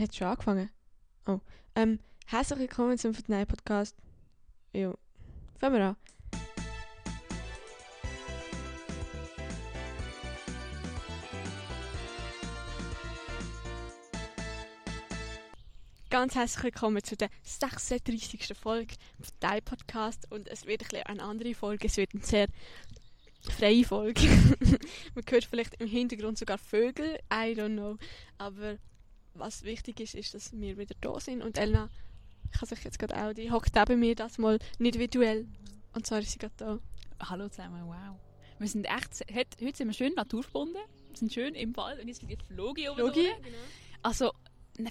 Hat schon angefangen? Oh. Ähm, herzlich willkommen zum Vertnei Podcast. Jo. Fangen wir an. Ganz herzlich willkommen zu der 36. Folge vom Vertnei Podcast. Und es wird ein eine andere Folge. Es wird eine sehr freie Folge. Man hört vielleicht im Hintergrund sogar Vögel. I don't know. Aber was wichtig ist, ist, dass wir wieder da sind. Und Elna, ich habe sich jetzt gerade auch, die hockt neben mir das mal nicht virtuell. Und zwar ist sie gerade da. Hallo zusammen, wow. Wir sind echt, heute, heute sind wir schön naturverbunden, wir sind schön im Wald und jetzt fliegt Flogi oben Logi? durch. Also, eine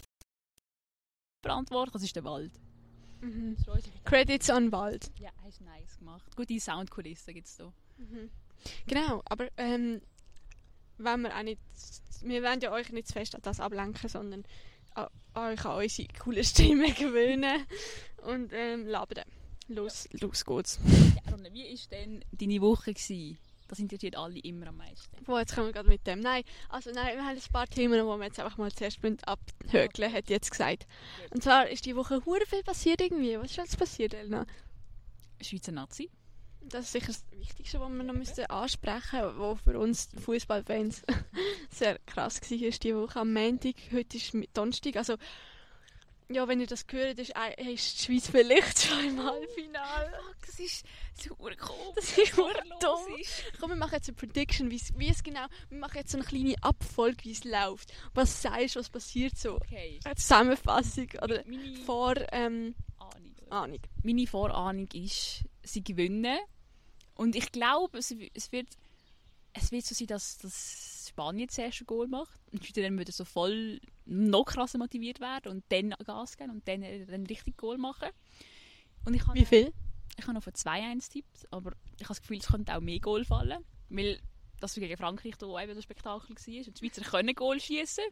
verantwortlich, das ist der Wald. Mhm. Credits an Wald. Ja, hast nice gemacht. Gute Soundkulisse gibt es da. Genau, aber ähm, wenn wir auch nicht, wir wollen ja euch nicht zu fest an das ablenken, sondern euch an unsere coole Stimme gewöhnen und ähm, labern. Los, los geht's. Ja, Ronne, wie war denn deine Woche? Gewesen? Das interessiert alle immer am meisten. Boah, jetzt kommen wir gerade mit dem. Nein, also nein, wir haben ein paar Themen, die wir jetzt einfach mal zuerst abhökeln, hat jetzt gesagt. Und zwar ist die Woche hure viel passiert irgendwie. Was ist alles passiert, Elna? Schweizer Nazi. Das ist sicher das Wichtigste, was wir noch müssen ansprechen müssen, was für uns Fußballfans sehr krass war diese Woche. Am Montag, heute ist Donnerstag. Also, ja, wenn ihr das hört, ist, äh, ist die Schweiz vielleicht schon im Halbfinale. Das ist so komisch. Das ist hure dumm. Komm, wir machen jetzt eine Prediction, wie es- wie es genau. Wir machen jetzt so eine kleine Abfolge, wie es läuft. Was sagst du, was passiert so? Okay. Eine Zusammenfassung oder Meine Vor. Ähm, Ahnung. Ahnung. meine Vorahnung ist, sie gewinnen. Und ich glaube, es, es, wird, es wird so sein, dass, dass Spanien zuerst ein Goal macht. Und die Schweizer dann würden so voll noch krasser motiviert werden und dann Gas geben und dann, dann richtig Goal machen. Und ich habe Wie viel? ich habe noch von 2-1 tippt, aber ich habe das Gefühl, es könnte auch mehr Goal fallen. Weil das gegen Frankreich da auch eben das Spektakel war. Und die Schweizer können Goal schießen.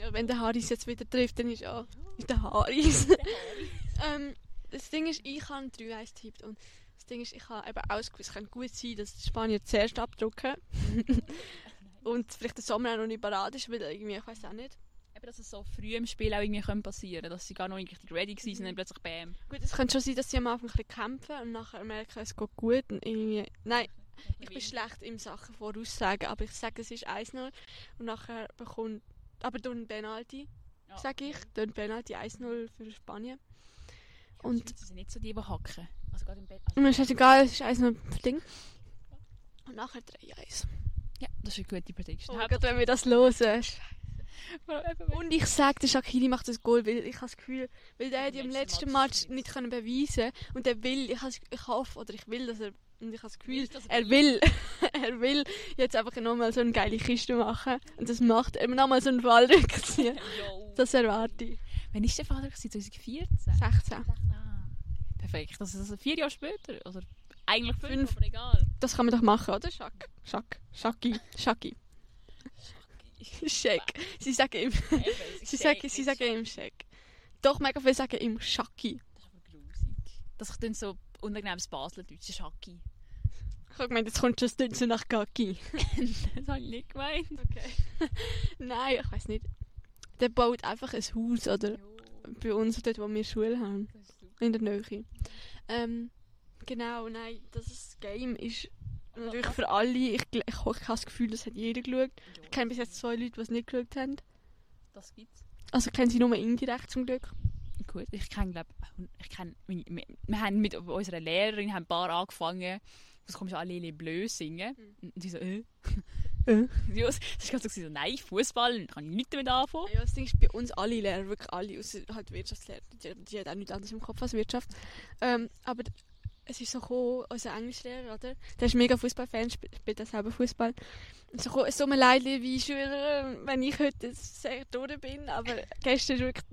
Ja, wenn der Haris jetzt wieder trifft, dann ist ja ist der Haris. ähm, das Ding ist, ich habe 3-1 tippt und das Ding ist, ich habe eben ausgewusst, es könnte gut sein, dass die Spanier zuerst abdrücken und vielleicht der Sommer auch noch nicht parat ist, weil irgendwie, ich weiß auch nicht. Eben, dass es so früh im Spiel auch irgendwie können passieren dass sie gar noch nicht richtig ready waren und dann plötzlich Bam. Gut, es könnte schon sein, dass sie am Anfang ein bisschen kämpfen und nachher merken, es geht gut und irgendwie... Nein, ich bin schlecht in Sachen Voraussagen, aber ich sage, es ist 1-0 und nachher bekommt... Aber durch einen Penalty, Ja, sage ich, durch einen Penalty 1-0 für Spanien. Ja, Und- Schweizer sind nicht so die, die hacken. Also gerade im Bett. Und mir ist egal, es ist 1-0 Ding. Und nachher 3-1. Ja, das ist eine gute Prediction. Oh mein Gott, wenn wir das hören. Und ich sage, der Shakiri macht das Goal, weil ich habe das Gefühl, weil der hat ja im Letzten Match nicht können beweisen und der will, ich, has- ich hoffe oder ich will, dass er, und ich habe das Gefühl, er er will, er will jetzt einfach nochmal so eine geile Kiste machen und das macht er nochmal so einen Fall rückziehen. Das erwarte ich. Wann ist der gewesen? 2014? 16. Ah, perfekt. Das ist also vier Jahre später. Oder eigentlich fünf, Fünf. aber egal. Das kann man doch machen, oder? Schak. Schak. Schaki. Schaki. Shake. Sie sagen ihm, sie sagen, sie sagen ihm Shake. Doch, mega viel sagen ihm Schaki. Das ist aber grusig. Das klingt so unangenehmes Baseldeutsch, Schaki. Ich habe gemeint, jetzt kommt schon das Deutsche nach Gaki. das habe ich nicht gemeint. Okay. Nein, ich weiß nicht. Der baut einfach ein Haus, oder? Bei uns, dort, wo wir Schule haben. In der Nähe. Ähm, genau, nein, das Game ist natürlich für alle. Ich, ich, ich habe das Gefühl, das hat jeder geschaut. Ich kenne bis jetzt zwei Leute, die es nicht geschaut haben. Das gibt's. Also kennen sie nur indirekt zum Glück. Gut, ich kenne, glaube ich meine- wir, wir haben mit unserer Lehrerin haben ein paar angefangen, was kommst du alle blöd singen. Und sie so, äh. Äh. Ja, das ist ganz so, gewesen, so nein, Fußball, kann ich nichts damit anfangen. Ja, das Ding ist bei uns alle Lehrer, wirklich alle, außer halt Wirtschaftslehrer, die, die hat auch nichts anderes im Kopf als Wirtschaft. Ähm, aber es ist so gekommen, unser Englischlehrer, oder? Der ist mega Fußballfan, spielt, auch selber Fußball. Und so gekommen, es tut mir leid, wie Schüler, wenn ich heute sehr durch bin, aber gestern ist wirklich,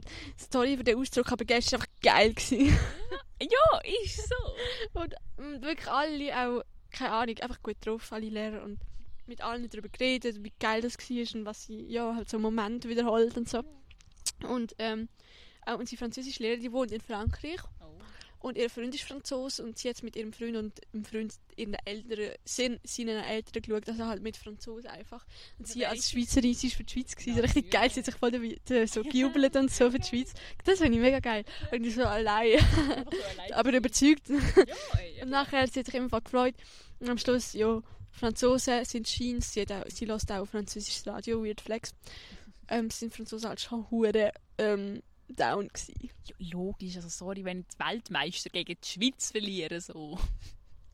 sorry für den Ausdruck, aber gestern war einfach geil. Gewesen. Ja, ist so. Und ähm, wirklich alle auch, keine Ahnung, einfach gut drauf, alle Lehrer und mit allen darüber geredet, wie geil das war und was sie, ja, halt so Momente wiederholt und so. Und ähm, auch unsere französische Lehrerin, die wohnt in Frankreich Und ihr Freund ist Franzose und sie hat mit ihrem Freund und dem Freund ihren Eltern, seinen, seinen Eltern geschaut, also halt mit Franzosen einfach. Und sie als Schweizerin, sie ist für die Schweiz gewesen, Ja, richtig geil, sie hat sich voll dabei- so gejubelt und so für die Schweiz. Das finde ich mega geil. Und ich so allein, aber überzeugt. Und nachher hat sie sich immer gefreut. Und am Schluss, ja, Franzosen sind Scheins, sie, auch, sie hört auch französisches Radio, Weird Flex. Ähm, sind Franzosen halt schon hure ähm, down gewesen. Ja, logisch, also sorry, wenn die Weltmeister gegen die Schweiz verlieren, so.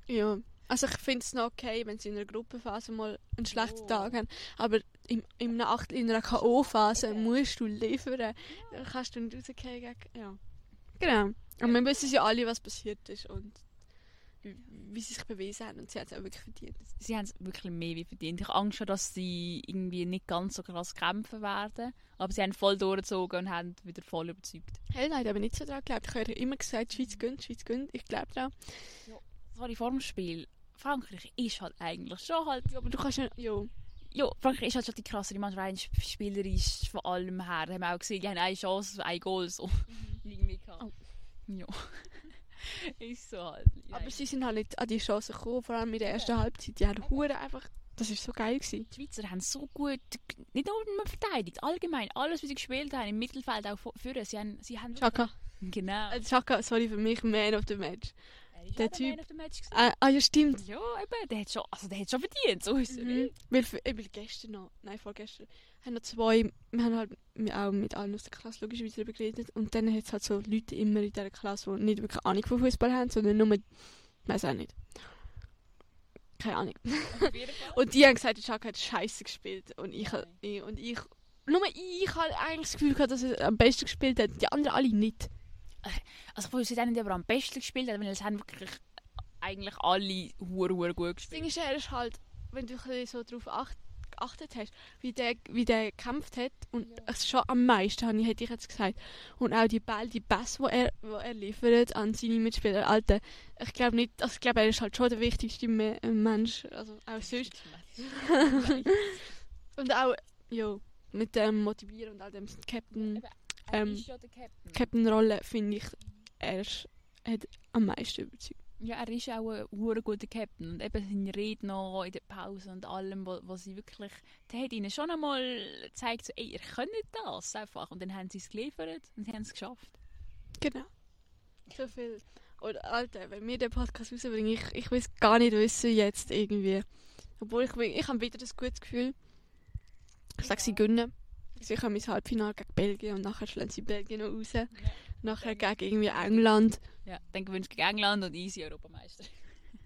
Ja, also ich finde es noch okay, wenn sie in einer Gruppenphase mal einen schlechten Oh. Tag haben, aber im, Acht- in einer K.O.-Phase musst du liefern. Dann kannst du nicht rausgehen. Ja. Genau. Und wir wissen ja alle, was passiert ist und wie, sie sich bewiesen haben und sie hat es auch wirklich verdient. Sie haben es wirklich mehr wie verdient. Ich habe Angst, schon, dass sie irgendwie nicht ganz so krass kämpfen werden. Aber sie haben voll durchgezogen und haben wieder voll überzeugt. Hey, nein, da habe ich nicht so dran geglaubt. Ich habe immer gesagt, Schweiz gönnt, Schweiz gönnt. Ich glaube daran. Sorry, vor dem Spiel. Frankreich ist halt eigentlich schon halt... Ja, aber du kannst ja... Ja. Ja, Frankreich ist halt schon die krassere Mannschaft, rein spielerisch von allem her. Haben wir auch gesehen, die haben eine Chance, ein Goal so. Irgendwie gehabt. Oh. Ja. ist so halt. Ja, Aber sie sind halt nicht an die Chance gekommen, vor allem in der ersten Halbzeit. Die haben Hure einfach... Das war so geil. Gewesen. Die Schweizer haben so gut, nicht nur verteidigt, allgemein, alles, was sie gespielt haben, im Mittelfeld auch führen. Sie haben, sie haben Chaka. Genau. Äh, Chaka, sorry für mich, Man of the Match. Er der auch Typ-. Ah, ah ja, stimmt. Ja, eben, der hat schon, also der hat schon verdient, so ist Mhm. Weil, will gestern noch, nein, vorgestern, haben noch zwei, wir haben halt mit- auch mit allen aus der Klasse logischerweise darüber geredet und dann hat es halt so Leute immer in dieser Klasse, die nicht wirklich Ahnung von Fußball haben, sondern nur, weiß auch nicht. Keine Ahnung. Und die haben gesagt, der hat scheiße gespielt und ich, ich, und ich, nur ich habe eigentlich das Gefühl gehabt, dass er am besten gespielt hat, die anderen alle nicht. Also von uns sind die aber am besten gespielt, weil es haben wirklich eigentlich alle hure hure gut Das Ding gespielt. ist, er ist halt, wenn du so darauf acht, geachtet hast, wie der, wie der gekämpft hat und es schon am meisten, habe ich- hätte ich jetzt gesagt. Und auch die Ball, die Pass, die er, wo er liefert an seine Mitspieler, Alter, ich glaube nicht, also ich glaube, er ist halt schon der wichtigste Me äh, Mensch, also auch sonst. Und auch, ja, mit dem Motivieren und all dem Captain, Er Ähm, ja. Captain-Rolle, finde ich, er ist, hat am meisten überzeugt. Ja, er ist auch ein hure guter Captain und eben seine Rede noch in der Pause und allem, was, was sie wirklich, der hat ihnen schon einmal gezeigt, so, ey, ihr könnt das einfach. Und dann haben sie es geliefert und sie haben es geschafft. Genau. So viel. Oder Alter, wenn wir den Podcast rausbringen, ich, ich will es gar nicht wissen jetzt irgendwie. Obwohl ich, ich habe wieder das gutes Gefühl. Ich sage, sie gönnen. Sie haben mein Halbfinale gegen Belgien und nachher schlagen sie Belgien noch raus. Nachher gegen irgendwie England. Ja, dann gewünscht gegen England und easy Europameister.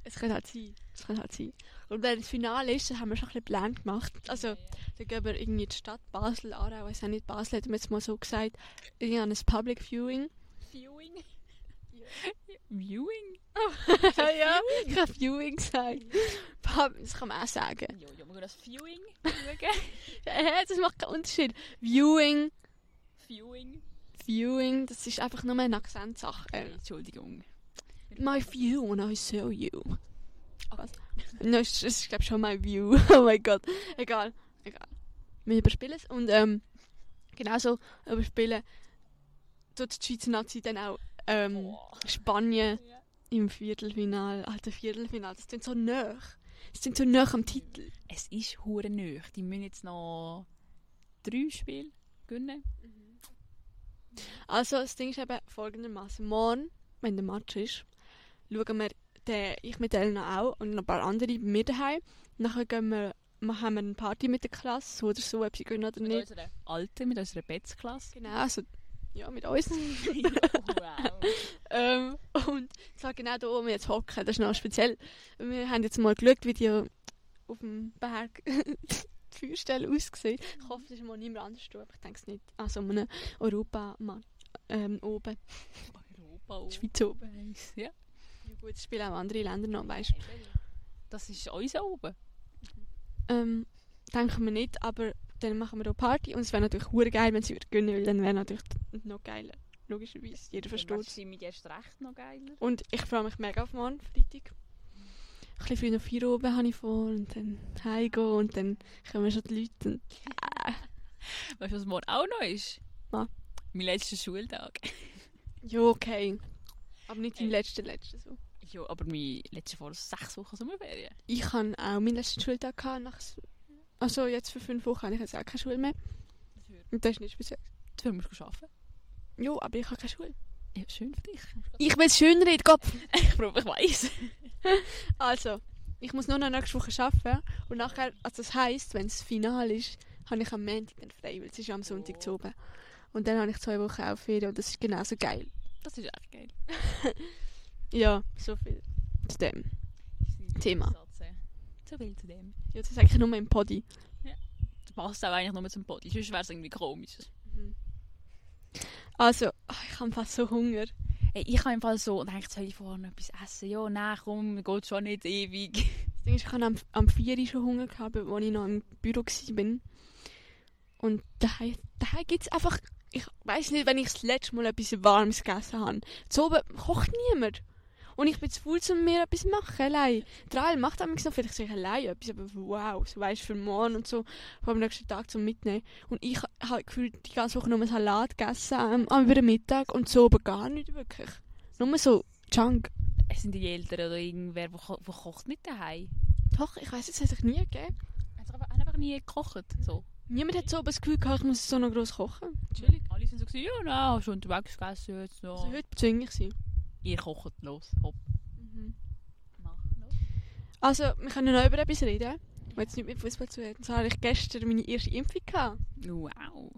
Es kann halt sein. Es kann halt sein. Und wenn das Finale ist, dann haben wir schon ein bisschen Plan gemacht. Also, dann gehen wir irgendwie in die Stadt Basel, Aarau, weiß auch nicht, Basel hat mir jetzt mal so gesagt, irgendwie an ein Public Viewing. Viewing? Viewing? ja, ich habe Viewing gesagt. Pub- Das kann man auch sagen. Ja, ja, wir das Viewing schauen. Das macht keinen Unterschied. Viewing, Viewing? Viewing, das ist einfach nur eine Akzentsache. Äh, Entschuldigung. My view when I saw you. Was? Nein, das ist glaube schon my view. oh mein Gott. Egal, egal. Wir überspielen es und ähm, genauso überspielen tut die Schweizer Nazi dann auch ähm, Boah. Spanien Ja. im Viertelfinal. Alter, Viertelfinal, das sind so nah. Das sind so nah am Titel. Es ist hure nöch. Die müssen jetzt noch drei Spiele gewinnen. Also, das Ding ist eben folgendermaßen. Morgen, wenn der Match ist, schauen wir den, ich mit Elena auch und noch ein paar andere bei mir daheim. Nachher gehen wir, machen wir eine Party mit der Klasse, so oder so, ob sie gehen oder Mit nicht. unserer Alten, mit unserer Betzklasse. Genau, also, ja, mit uns. wow. ähm, und zwar genau da, wo wir jetzt hocken, das ist noch speziell. Wir haben jetzt mal geschaut, wie die auf dem Berg Feuerstelle aussehen. Ich hoffe, das ist mal niemand anders da, aber ich denke es nicht. Also, einem europa ähm, oben, Europa. die Schweiz oben. Ja. Ja gut, es spielen auch andere Länder noch, weißt Das ist uns oben. Ähm, denken wir nicht, aber dann machen wir auch Party und es wäre natürlich hure geil, wenn sie wieder gewinnen, weil dann wäre natürlich noch geiler. Logischerweise, jeder versteht Das mit erst recht noch geiler. Und ich freue mich mega auf morgen, Freitag. Ein bisschen früher noch vier oben habe ich vor und dann heimgehen und dann kommen schon die Leute und Weißt du, was morgen auch noch ist? Was? Mein letzter Schultag. ja, okay. Aber nicht dein Äh. letzter, letzter so. Ja, aber mein letzte vor sechs Wochen Sommerferien. Ich hatte auch meinen letzten Schultag. Gehabt, nach, also jetzt für fünf Wochen habe ich jetzt auch keine Schule mehr. Und das ist nicht speziell. dafür musst du arbeiten. Jo, aber ich habe keine Schule. Ja, schön für dich. Ich will es schön reden, Kopf. Ich probe, ich weiss. Also, ich muss nur noch nächste Woche arbeiten. Und nachher, also das heisst, wenn es final ist, habe ich am Montag dann frei, weil es ist ja am Sonntag Oh. zu oben. Und dann habe ich zwei Wochen auch Ferien und das ist genauso geil. Das ist echt geil. Ja, so viel zu dem. Thema. So viel zu dem. Ja, das ist eigentlich nur im Poddy. Das passt auch eigentlich nur zum Body, sonst wäre es irgendwie komisch. Also, ach, ich habe fast so Hunger. Hey, ich habe im Fall so gedacht, soll ich vorher noch etwas essen? Ja, nein, komm, mir geht schon nicht ewig. Das Ding ist, ich hatte am, am 4 Uhr schon Hunger, gehabt, als ich noch im Büro war. Und daheim, daheim gibt es einfach... Ich weiß nicht, wenn ich das letzte Mal etwas Warmes gegessen habe. Zu oben kocht niemand. Und ich bin zu faul, um mir etwas zu machen, allein. Trail macht am noch vielleicht sich allein etwas, aber wow, so weißt für morgen und so, vor am nächsten Tag zum Mitnehmen. Und ich habe gefühlt die ganze Woche nur Salat gegessen am, am über den Mittag und so oben gar nicht wirklich. Nur so Junk. Es sind die Eltern oder irgendwer, wo, wo kocht nicht daheim. Doch, ich weiß es hat sich nie gegeben. Hat einfach, haben einfach nie gekocht. So. Niemand hat so das Gefühl gehabt, ich muss so noch gross kochen. Chillig. Alle sind so gewesen, ja, nein, hast du unterwegs gegessen jetzt noch. Also heute zwinge ich sie. Ihr kocht los, hopp. Mach los. Also, wir können noch über etwas reden. Ich will jetzt nicht mit Fußball zu reden. So habe ich gestern meine erste Impfung gehabt. Wow.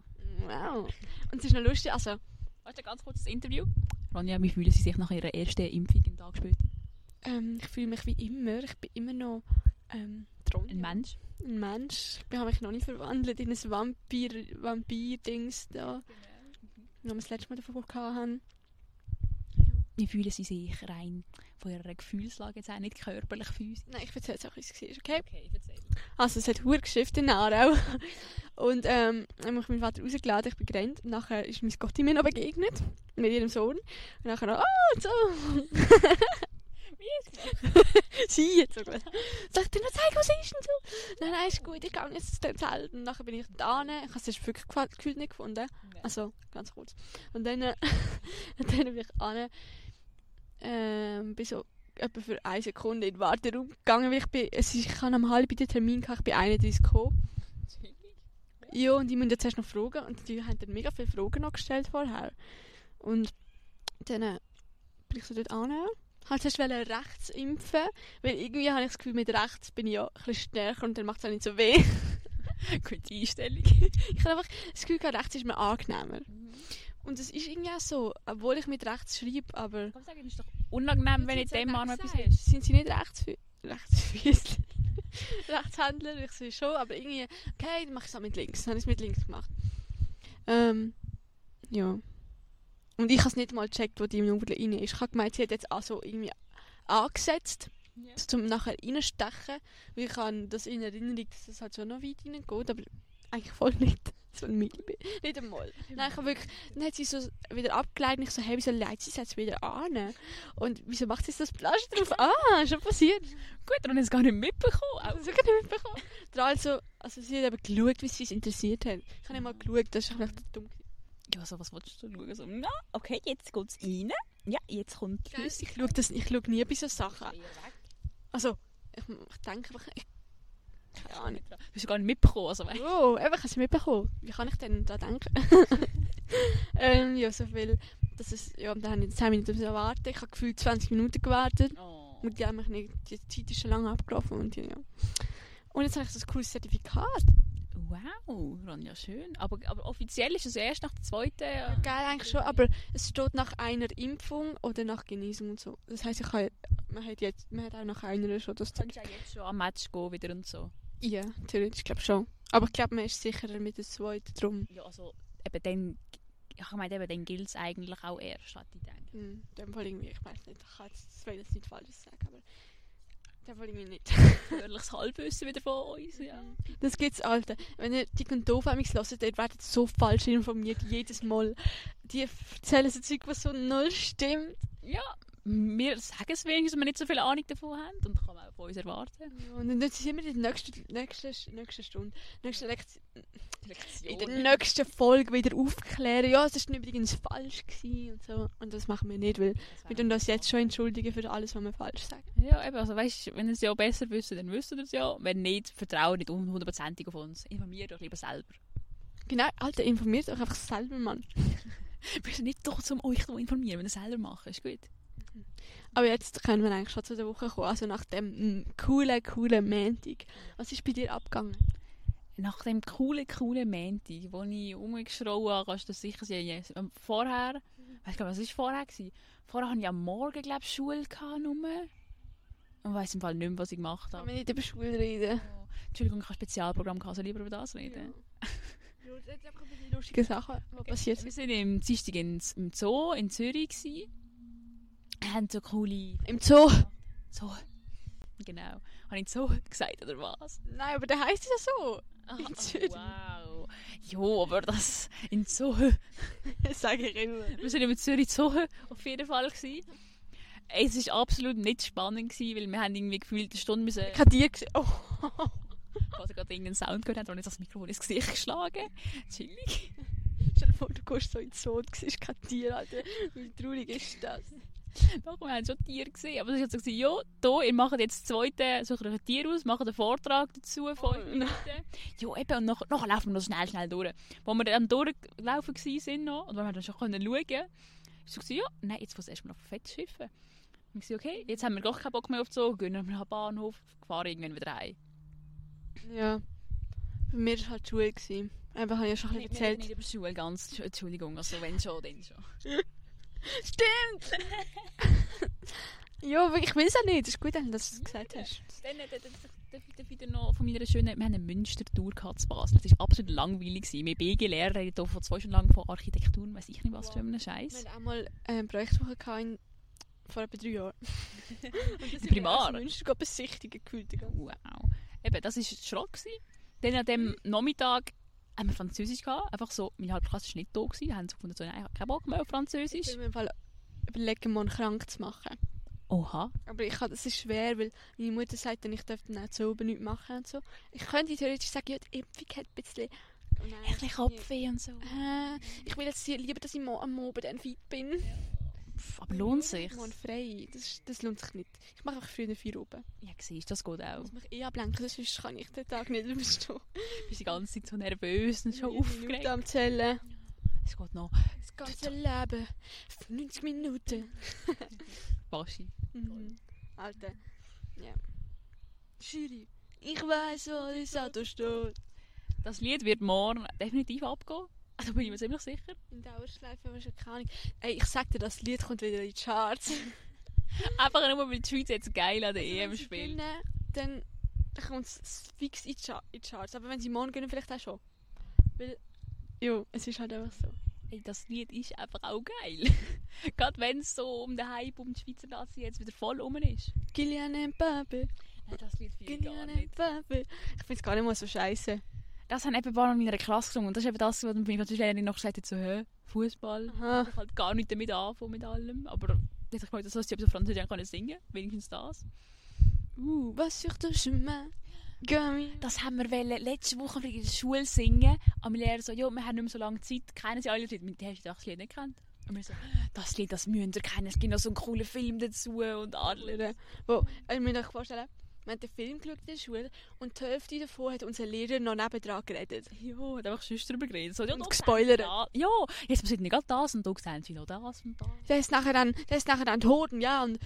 Wow. Und es ist noch lustig, also, Warte, ein ganz kurzes Interview. Ronja, wie fühlen Sie sich nach Ihrer ersten Impfung einen Tag später? ähm, ich fühle mich wie immer. Ich bin immer noch ähm, dran. Ein Mensch? Ein Mensch. Ich habe mich noch nicht verwandelt in ein Vampir, Vampir-Dings da. Wie wir das letzte Mal davon gehabt haben. Wie fühlen Sie sich rein von Ihrer Gefühlslage jetzt auch, nicht körperlich physisch? Nein, ich erzähle jetzt auch, wie es war, okay? Okay, erzähl. Also es hat hure geschifft in Aarau. Und ähm, dann habe ich meinen Vater rausgeladen, ich bin gerannt. Und nachher ist mein Gotti mir noch begegnet. Mit ihrem Sohn. Und nachher noch, und so. Sie jetzt so gut. Soll ich dir noch zeigen, was ist denn so? Nein, nein, ist gut, ich gehe jetzt zu dem Zelt. Und nachher bin ich da. Ich habe es wirklich gefühlt nicht gefunden. Also, ganz kurz. Und dann, äh, und dann bin ich an, ähm, bin so etwa für eine Sekunde in den Warteraum gegangen, weil ich bin, es ist, ich habe am halb den Termin gehabt, ich bin 31 gekommen. Ja, und die müssen jetzt erst noch fragen. Und die haben dann mega viele Fragen noch gestellt vorher. Und dann äh, bin ich so dort an. Halt zuerst rechts impfen, weil irgendwie habe ich das Gefühl, mit rechts bin ich ja ein bisschen stärker und dann macht es auch nicht so weh. Gute Einstellung. Ich habe einfach das Gefühl, rechts ist mir angenehmer. Und es ist irgendwie auch so, obwohl ich mit rechts schreibe, aber... Ich kann sagen, es ist doch unangenehm, wenn ich dem Mann etwas gesagt, hast. Sind sie nicht rechtsfü Rechtsfüßler? Rechtshändler? Ich sehe schon, aber irgendwie... Okay, dann mache ich es auch mit links. Dann habe ich es mit links gemacht. Ähm, ja. Und ich habe es nicht mal gecheckt, wo die Nudel rein ist. Ich habe gemeint, sie hat jetzt auch so irgendwie angesetzt, Ja. zum nachher reinstechen. Weil ich habe das in Erinnerung, dass es halt schon noch weit reingeht, aber eigentlich voll nicht. So ein Millimeter. Nicht einmal. Nein, ich habe wirklich... Dann hat sie so wieder abgeleitet und ich so, hey, wieso leitet sie es jetzt wieder an? Und wieso macht sie das Pflaster drauf? Ah, schon passiert. Gut, dann ich es gar nicht mitbekommen. Also, habe nicht mitbekommen. Also, also sie hat eben geschaut, wie sie es interessiert hat. Ich habe nicht mal geschaut, das ist vielleicht dumm. Ja, so, was wolltest du schauen? So, na, okay, jetzt geht es rein. Ja, jetzt kommt die Ich schaue, das, ich schaue nie bei so Sachen. Also, ich, ich denke einfach, ich, keine Ahnung. Du hast gar nicht mitbekommen. Also, weißt du. Oh, ich habe es mitbekommen. Wie kann ich denn da denken? ähm, ja, so viel. Das ist, ja, dann habe ich 10 Minuten müssen warten. Ich habe gefühlt 20 Minuten gewartet. Oh. Und die haben mich nicht, die Zeit ist schon lange abgelaufen. Und, ja. und jetzt habe ich so ein cooles Zertifikat. Wow, Ronja, schön. Aber, aber offiziell ist es erst nach der zweiten. Ja, Äh, geil eigentlich schon, aber es steht nach einer Impfung oder nach Genesung und so. Das heisst, ich kann, man, hat jetzt, man hat auch nach einer schon das kannst du ja jetzt schon am Match gehen wieder und so. Ja, theoretisch glaube schon. Aber ich glaube, man ist sicherer mit der zweiten drum. Ja, also eben dann, ich meine, eben, dann gilt es eigentlich auch erst, hatte ich gedacht. Hm, in dem Fall irgendwie, ich weiß nicht, ich kann jetzt, will jetzt nicht falsches sagen, aber in dem Fall irgendwie nicht. Gefährliches Halbwissen wieder von uns, ja. Das gibt's, Alter. Wenn ihr die und doof mich hört, ihr werdet so falsch informiert, jedes Mal. Die erzählen so Zeug, was so null stimmt. Ja, wir sagen es wenigstens, dass wir nicht so viel Ahnung davon haben und das kann man auch von uns erwarten. Ja, Und dann sind wir in der nächsten, nächsten, nächsten Stunde, nächsten Lektion, in der nächsten Folge wieder aufklären. Ja, es war übrigens falsch gewesen und so. Und das machen wir nicht, weil wir tun uns jetzt schon entschuldigen für alles, was wir falsch sagen. Ja, eben, also weißt, wenn ihr es ja besser wisst, dann wisst ihr es ja. Wenn nicht, vertraut nicht hundertprozentig auf uns. Informiert euch lieber selber. Genau, Alter, informiert euch einfach selber, Mann. Wir sind nicht da, um euch zu informieren, wenn ihr es selber macht. Ist gut. Aber jetzt können wir eigentlich schon zu der Woche kommen. Also nach dem mm, coolen, coolen Montag. Was ist bei dir abgegangen? Nach dem coolen, coolen Menti, wo ich rumgeschrauen habe, kannst du das sicher sehen. Ähm, Vorher, weißt du, was war vorher? Gewesen? Vorher hatte ich am Morgen, glaube ich, Schule gehabt, nur. Und weiss im Fall nicht mehr, was ich gemacht habe. wir nicht über Schule reden? Oh, Entschuldigung, ich habe ein Spezialprogramm gehabt, also lieber über das reden. Ja. Jetzt einfach über die lustigen Sachen, die passiert Wir sind. waren im Dienstag im Zoo in Zürich. Gewesen. Haben so coole... Im Zoo? Zoo. Genau. Habe ich Zoo gesagt, oder was? Nein, aber der heisst ja so. Ah, In Zürich. Wow. Jo, aber das in Zoo... Das sage ich immer. Wir sind im Zürich Zoo auf jeden Fall. Gewesen. Es war absolut nicht spannend, gewesen, weil wir haben irgendwie gefühlt eine Stunde müssen... Ich habe dir gesehen. Oh. Also gerade irgendeinen Sound gehört haben, und jetzt das Mikrofon ins Gesicht geschlagen. Chillig. Stell dir vor, du gehst so in den Zoo und siehst kein Tier, Alter. Wie traurig ist das? Doch, wir haben schon Tiere gesehen. Aber es war so, gewesen, ja, hier, ihr macht jetzt das zweite, sucht euch ein Tier aus, macht einen Vortrag dazu, fünf Oh, Minuten. Ja, eben, und nachher, nachher laufen wir noch schnell, schnell durch. Wo wir dann durchgelaufen waren noch, und wo wir dann schon schauen konnten, so, gewesen, ja, nein, jetzt muss erstmal auf Fettschiffen. Und ich so, okay, jetzt haben wir doch keinen Bock mehr auf Zoo, gehen wir nach Bahnhof, fahren irgendwann wieder heim. Ja. Bei mir war halt Schule. gewesen. Einfach habe ich ja schon ein bisschen erzählt. nicht über Schule, ganz, Entschuldigung, also wenn schon, dann schon. Stimmt! ja, ich will es auch nicht. Es ist gut, dass du das gesagt hast. Dann, dann, dann, dann wieder noch von meiner schönen, wir haben eine Münstertour zu Basel. Das war absolut langweilig. Wir BG-Lehrer reden hier von zwei Stunden lang von Architektur und weiss ich nicht was für einen Wir Scheiß. hatten auch mal eine Projektwoche gehabt in, vor etwa drei Jahren. Und das Primar? Wir Münster besichtigen gefühlt. Wow. Eben, das war Schrott. gewesen. Dann an dem Nachmittag haben wir Französisch gehabt. Einfach so, meine Halbklasse war nicht da. Gewesen. Da haben sie gefunden, so, nein, ich habe keinen Bock mehr auf Ich Französisch. will mir Fall überlegen, morgen krank zu machen. Oha. Aber ich das ist schwer, weil meine Mutter sagt dann, ich darf dann auch zu oben nichts machen und so. Ich könnte theoretisch sagen, ja, die Impfung hat ein bisschen... Oh nein, Ein bisschen Kopfweh und so. Äh, ich will jetzt lieber, dass ich am Abend dann fit bin. Pff, Aber lohnt sich? Morgen frei. Das, das lohnt sich nicht. Ich mache einfach früher vier oben. Ja, siehst das geht auch. Ich muss mich eh ablenken, sonst kann ich den Tag nicht überstehen. Du bist die ganze Zeit so nervös und schon aufgeregt. am Zählen. Es geht noch. Das ganze Leben. 90 Minuten. Baschi. Mhm. Alter. Ja. Jury. Ich weiß, wo das Auto steht. Das Lied wird morgen definitiv abgehen. Da bin ich mir ziemlich sicher. In Dauerschleife haben wir schon keine Ahnung. Ey, ich sag dir, das Lied kommt wieder in die Charts. Einfach nur, weil die Schweiz jetzt geil an der Also, EM wenn sie spielt. gewinnen, Dann kommt es fix in die, Char in die Charts. Aber wenn sie morgen gewinnen, vielleicht auch schon. Weil, jo, es ist halt einfach so. Ey, das Lied ist einfach auch geil. Gerade wenn es so um den Hype um die Schweizer Nazi jetzt wieder voll rum ist. Kylian Mbappe, Nein, das Lied fühle ich gar nicht. Mbappe. Ich find's gar nicht mal so scheiße. Das haben eben in meiner Klasse gesungen. Und das ist eben das, was meine Französischlehrerin noch gesagt hat, so, hä, Fußball. Ich halt gar nicht damit anfangen mit allem. Aber jetzt habe ich gemeint, dass sie auf Französisch können singen Wenigstens das. Uh, was sur ton chemin? Gummi. Das haben wir wollen, letzte Woche in der Schule singen. Und mein Lehrer so, ja, wir haben nicht mehr so lange Zeit, kennen Sie alle Lieder? Die hast das Lied nicht gekannt. Und wir so, das Lied, das müsst ihr kennen, es gibt noch so einen coolen Film dazu und alles. Wo, ich muss euch vorstellen, wir haben den Film geschaut in der Schule und die Hälfte davon hat unser Lehrer noch nebendran geredet. Ja, hat einfach sonst drüber geredet. So, ja, Und da gespoilert. da- Ja, jetzt nicht gerade das und da sehen sie noch das und das. Der ist nachher dann, der ist nachher dann tot, ja, und,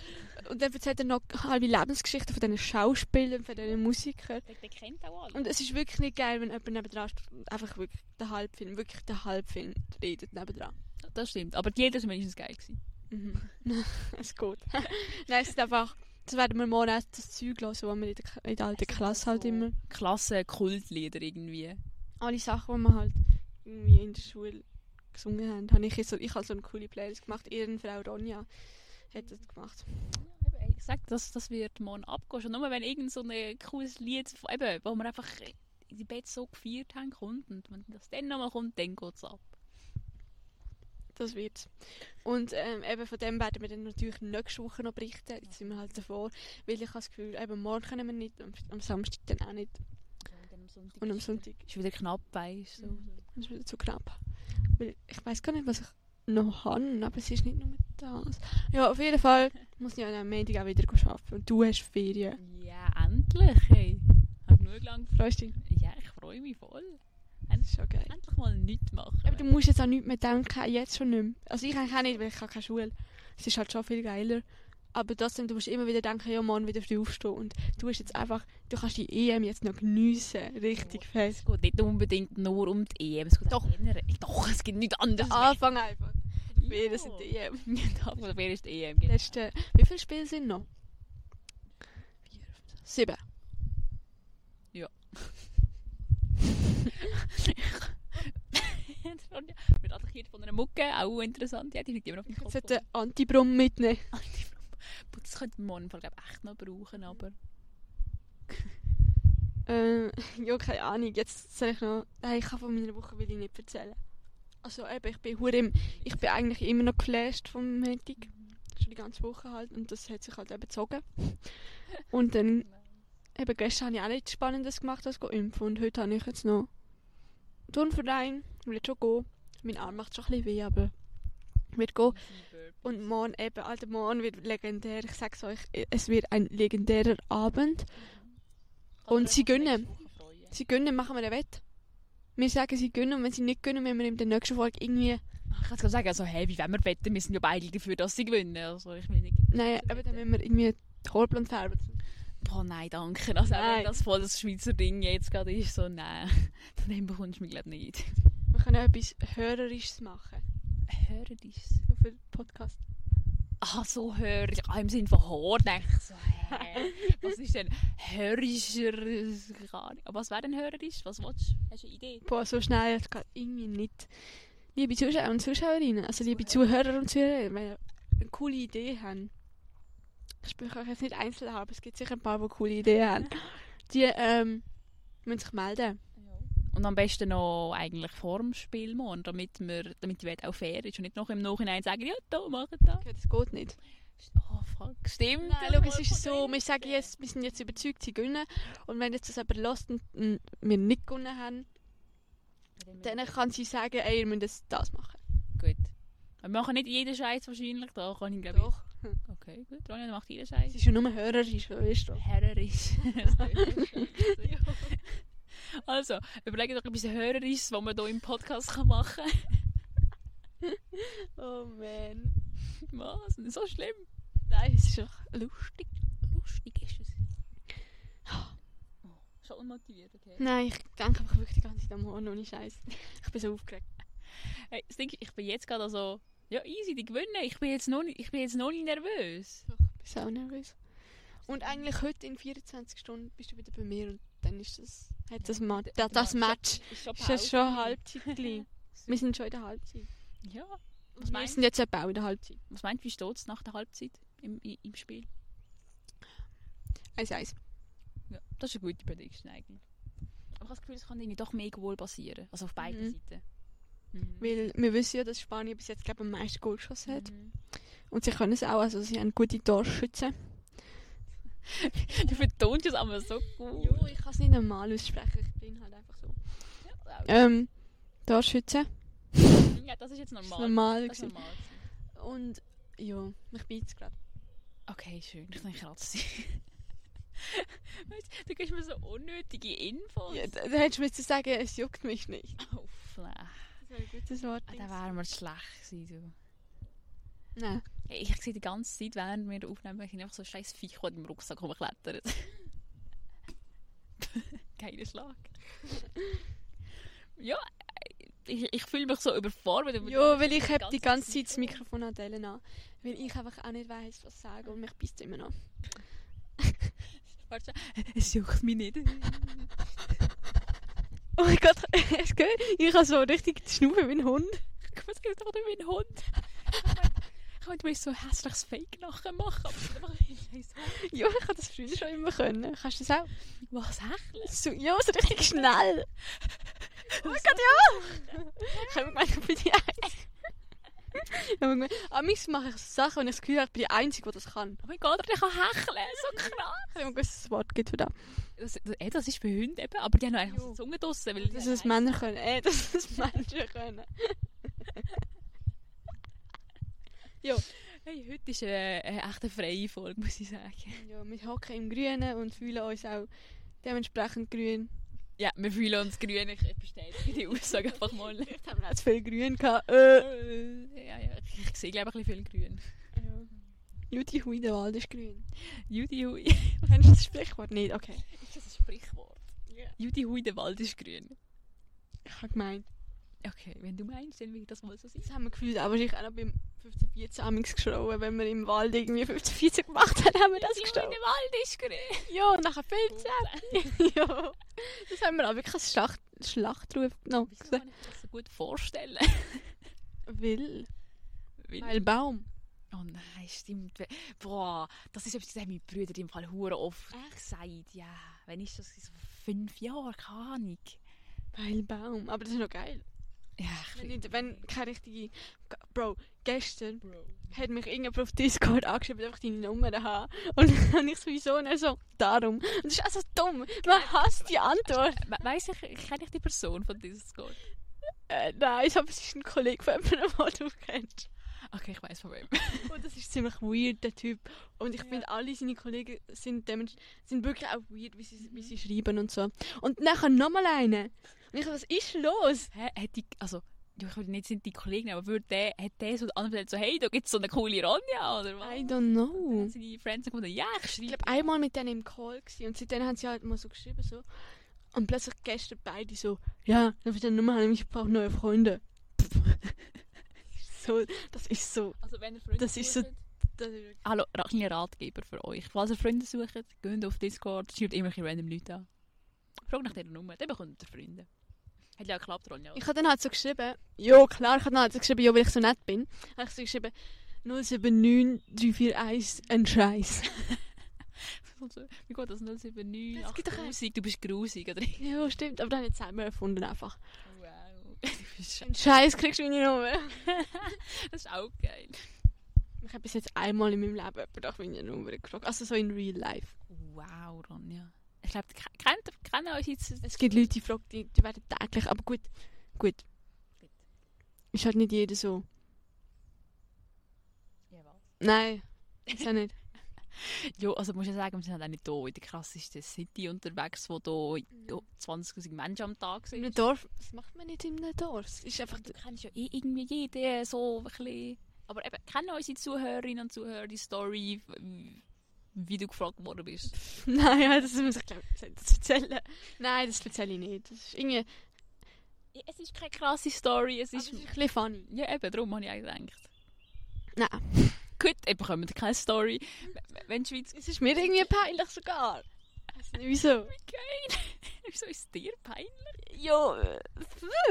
und dann erzählt er noch halbe Lebensgeschichten von diesen Schauspielern, von diesen Musikern. Der, der kennt auch alle. Und es ist wirklich nicht geil, wenn jemand nebendran einfach wirklich den Halbfilm, wirklich den Halbfilm redet nebendran. Das stimmt, aber Lieder sind wenigstens geil gewesen. Mhm. es geht. Nein, es ist einfach, das werden wir morgen auch das Zeug hören, was wir in der, in der alten Klasse halt immer, Klasse Kultlieder irgendwie. alle Sachen, die wir halt irgendwie in der Schule gesungen haben, habe ich, so, ich habe so eine coole Playlist gemacht. Ehrenfrau Ronja hat das gemacht. Ja, Ich sag, das, das wird morgen abgehen. Schon nur wenn irgend so ein cooles Lied, eben, wo wir einfach in die Bett so gefeiert haben, kommt und wenn das dann nochmal kommt, dann geht's ab. Das wird's. Und ähm, eben von dem werden wir dann natürlich nächste Woche noch berichten. Jetzt sind wir halt davor, weil ich habe das Gefühl, eben morgen können wir nicht, am, am Samstag dann auch nicht und am Sonntag Ist wieder knapp, weißt du. So. Das ist wieder zu knapp. Weil ich weiß gar nicht, was ich noch habe, aber es ist nicht nur das. Ja, auf jeden Fall muss ich am Montag auch wieder arbeiten. Und du hast Ferien. Ja, endlich, hey. Hab genug lang Freust du dich? Ja, ich freue mich voll. Ist schon geil. Endlich mal nichts machen. Aber du musst jetzt auch nichts mehr denken, jetzt schon nicht mehr. Also ich eigentlich auch nicht, weil ich habe keine Schule. Es ist halt schon viel geiler. Aber trotzdem, du musst immer wieder denken, ja morgen wieder früh aufstehen. Und du hast jetzt einfach, du kannst die EM jetzt noch geniessen. Richtig fest. Es geht nicht unbedingt nur um die EM, es geht Doch. generell. Doch, es geht nicht anders. Der Anfang einfach. Die Ferien Ja. sind die EM. Wer ist die EM? Genau. Letzte, wie viele Spiele sind noch? Sieben. Ich wird attackiert von einer Mucke, auch interessant. Ja, die liegt immer auf dem Kopf. sollte einen Antibrum mitnehmen. Boah, Das könnte man Fall glaub, echt noch brauchen, aber... Äh, ja, keine Ahnung. Jetzt soll ich noch. Nein, ich kann von meiner Woche will ich nicht erzählen. Also eben, ich bin im, ich bin eigentlich immer noch geflasht vom Montag. Schon die ganze Woche halt. Und das hat sich halt eben gezogen. Und dann, eben gestern habe ich auch nichts Spannendes gemacht als impfen. Und heute habe ich jetzt noch Will jetzt schon gehen. Mein Arm macht schon ein bisschen weh, aber werde gehen. Und morgen eben, Alter, morgen wird legendär. Ich sag's euch, es wird ein legendärer Abend. Und sie gönnen. Sie gönnen, machen wir ein Wett. Wir sagen, sie gönnen und wenn sie nicht gönnen, müssen wir in der nächsten Folge irgendwie... Ich kann gerade sagen, also, hey, wie wollen wir wetten? Wir sind ja beide dafür, dass sie gewinnen. Also, ich will nicht... Nein, aber dann müssen wir irgendwie die Haarblond färben. Boah, nein, danke. Also, auch Nein. wenn das voll das Schweizer Ding jetzt gerade ist, so, nein. Dann bekommst du mich, glaube ich, nicht. Wir können auch etwas Hörerisches machen. So für den Podcast. Ah, so hörig. Ah, im Sinne von Haar denke ich so, hä? Was ist denn hörischer? Keine Ahnung. Aber was wäre denn hörerisch? Was willst du? Hast du eine Idee? Boah, so schnell jetzt geht irgendwie nicht. Liebe Zuschauer und Zuschauerinnen, also liebe Zuhörer und Zuhörer, wenn ihr eine coole Idee haben, ich spreche euch jetzt nicht einzeln an, aber es gibt sicher ein paar, die coole Ideen haben, die ähm, müssen sich melden. Und am besten noch eigentlich vor dem Spiel morgen, damit, wir, damit die Welt auch fair ist und nicht noch im Nachhinein sagen, ja, da, machen da. Okay, das geht nicht. Oh, fuck, stimmt. Nein, schau, es ist so, wir sagen jetzt, wir sind jetzt überzeugt, sie gewinnen. Und wenn jetzt das aber lässt und wir nicht gewonnen haben, dann kann sie sagen, ey, ihr müsst das, das machen. Gut. Wir machen nicht jeden Scheiß wahrscheinlich, da kann ich glaube Doch. Okay, gut, Ronja macht jeden Scheiß. Es ist ja nur hörerisch, weißt du. Hörerisch. also, überlege doch etwas Hörerisches, was man hier im Podcast machen kann. Oh man. Was? Nicht so schlimm. Nein, es ist doch lustig. Lustig ist es. Oh, schon unmotiviert, okay. Nein, ich denke einfach wirklich die ganze Zeit am Morgen, ohne Scheiß. Ich bin so aufgeregt. Hey, das Ding ist, ich bin jetzt gerade also... Ja, easy, die gewinnen. Ich bin jetzt noch nicht, ich bin jetzt noch nicht nervös. Doch, ich bin so nervös. Und eigentlich heute in 24 Stunden bist du wieder bei mir und dann ist das, hat das, Ma das, das Match. Ist schon Ist das schon Halbzeit? Wir sind schon in der Halbzeit. Ja. Wir meinst sind jetzt auch in der Halbzeit. Was meinst du, wie steht es nach der Halbzeit im, im Spiel? 1-1. Ja, das ist eine gute Prediction eigentlich. Aber ich habe das Gefühl, es kann irgendwie doch mehr Goal passieren. Also auf beiden Mhm. Seiten. Mhm. Weil wir wissen ja, dass Spanien bis jetzt glaube ich, am meisten Goal geschossen hat. Mhm. Und sie können es auch, also sie haben gute Torschützen. Du betonst es aber so gut. Jo, ich kann es nicht normal aussprechen, ich bin halt einfach so. Ja, Ähm, Torschützen. ja, das ist jetzt Das ist normal. normal. Das ist normal. Und ja, mich beizt gerade. Okay, schön. Ich denke kratze. Weißt, du gibst mir so unnötige Infos. Ja, da, da hättest du müssen sagen, es juckt mich nicht. Oh, ein gutes Wort. Ah, Da wären wir schlecht gewesen. Du. Nein. Hey, ich sehe die ganze Zeit, während wir aufnehmen, ich einfach so ein scheiß Viech, das im Rucksack rumklettert. Geiler Schlag. ja, ich, ich fühle mich so überfordert. über Ja, weil ich habe die ganze Zeit das Mikrofon an Dellen an. Weil ich einfach auch nicht weiss, was sagen und mich beißt immer noch. Warte, es juckt mich nicht. Oh mein Gott, es geht. Ich habe so richtig die Schnaufe wie ein Hund. Was geht doch wie ein Hund? Ich wollte mir so ein hässliches Fake nachher machen, ist. Ja, ich habe das früher schon immer können. Kannst du das auch? Was hecheln? So, ja, so richtig schnell. Oh mein Gott, ja! Ich habe gemeint, ich bin die Eins. Aber mich mache ich so Sachen, wenn ich das Gefühl habe, ich bin die Einzige, die das kann. Oh mein Gott, der kann hecheln, so krass. Ich habe ein gewisses Wort gibt für das. Das, das, eh, das ist für Hunde eben, aber die haben eigentlich so Zunge draussen, weil Dass es Männer können. Äh, dass es Menschen können. Hey, heute ist eine, eine echt freie Folge, muss ich sagen. Ja, wir hocken im Grünen und fühlen uns auch dementsprechend grün. Ja, wir fühlen uns grün, ich bestätige die Aussage einfach mal. Vielleicht haben wir auch zu viel grün gehabt. Äh. Äh, ja, ja, ich, ich sehe glaube ich ein bisschen viel grün. Ja. Judy Hui, der Wald ist grün. Judy Hui. Kennst du das Sprichwort nicht? Okay. Ist das ein Sprichwort? Ja. Judy Hui, der Wald ist grün. Ich habe gemeint, Okay, wenn du meinst, dann will ich das mal so sein. das haben wir gefühlt, aber ich auch beim 1514 amigs geschrauen, wenn wir im Wald irgendwie 1514 gemacht haben, haben wir das geschrauen. der Wald ist grün. Ja, und nachher 15. ja. Das haben wir auch wirklich als Schlacht Schlachtruf noch Wieso kann ich mir das so gut vorstellen? Will. Weil- Weil Baum. Oh nein, stimmt. Boah, das ist etwas, das haben meine Brüder im Fall hure oft gesagt. Ja, wenn ist das so fünf Jahre, keine Ahnung. Weil Baum. Aber das ist noch geil. Ja, Wenn, ich, wenn keine richtige... Bro, gestern Bro. hat mich irgendjemand auf Discord angeschrieben, ich deine Nummer habe. Und dann habe ich sowieso nicht so, darum. Und das ist also dumm. Man hasst die Antwort. We weiss ich, kenne ich die Person von Discord? Äh, nein, aber es ist ein Kollege von jemandem, den du kennst. Okay, ich weiß von wem. Und das ist ziemlich weird, der Typ. Und ich Ja. finde, alle seine Kollegen sind, sind wirklich auch weird, wie sie, wie sie schreiben und so. Und dann nochmal eine. Und ich was ist los? Hä, hat die, also, ich will nicht sind die Kollegen, aber würde der, hat der so anderen so, hey, da gibt's so eine coole Ronja, oder was? I don't Dann know. haben seine Friends gefunden, ja, ich Ich schreibe. glaube, einmal mit denen im Call gewesen, und seitdem haben sie halt mal so geschrieben so. Und plötzlich gestern beide so, ja, darf ich deine Nummer haben, ich brauche neue Freunde. So, das ist so. Also, wenn ihr Freunde Das ist so- sucht- Das ist Hallo, kleiner Ratgeber für euch. Falls ihr Freunde sucht, geht auf Discord, schreibt immer random Leute an. Fragt nach dieser Nummer, dann bekommt ihr Freunde. Hat ja geklappt, Ronja. Ich habe dann halt so geschrieben, ja klar, ich habe dann halt so geschrieben, ja, weil ich so nett bin. Habe ich so geschrieben, 079 341 ein Scheiß. Also, Wie geht das? 079, Es gibt doch 8000, du bist grusig, oder? ja, stimmt, aber dann habe ich selber erfunden einfach. Wow. Du bist Ein Scheiß kriegst du meine Nummer. das ist auch geil. Ich habe bis jetzt einmal in meinem Leben jemanden nach meiner Nummer gefragt. Also so in real life. Wow, Ronja. Ich glaube, kennt, kennen euch jetzt... Es gibt Leute, die fragen, die, die werden täglich, aber gut, gut. Gut. Ist halt nicht jeder so. Ja, was? Nein, ist auch nicht. Ja, also muss ich sagen, wir sind halt auch nicht hier in der krassesten City unterwegs, wo hier ja, 20'000 Menschen am Tag In einem sind. Dorf, das macht man nicht in einem Dorf. Es ist einfach... Du kennst ja eh irgendwie jeden so ein bisschen... Aber eben, kennen unsere Zuhörerinnen und Zuhörer die Story, wie- du gefragt worden bist? Nein, ja, das muss ich glaube das erzählen. Nein, das erzähle ich nicht. Das ist irgendwie... Es ist keine krasse Story, es Es ist... ist ein bisschen funny. Ja, eben, darum habe ich eigentlich gedacht. Nein. Gut, bekommen wir keine Story. Wenn die Schweiz... Es ist mir irgendwie peinlich sogar. Nicht wieso. Wie geil! Wieso ist es dir peinlich? Ja.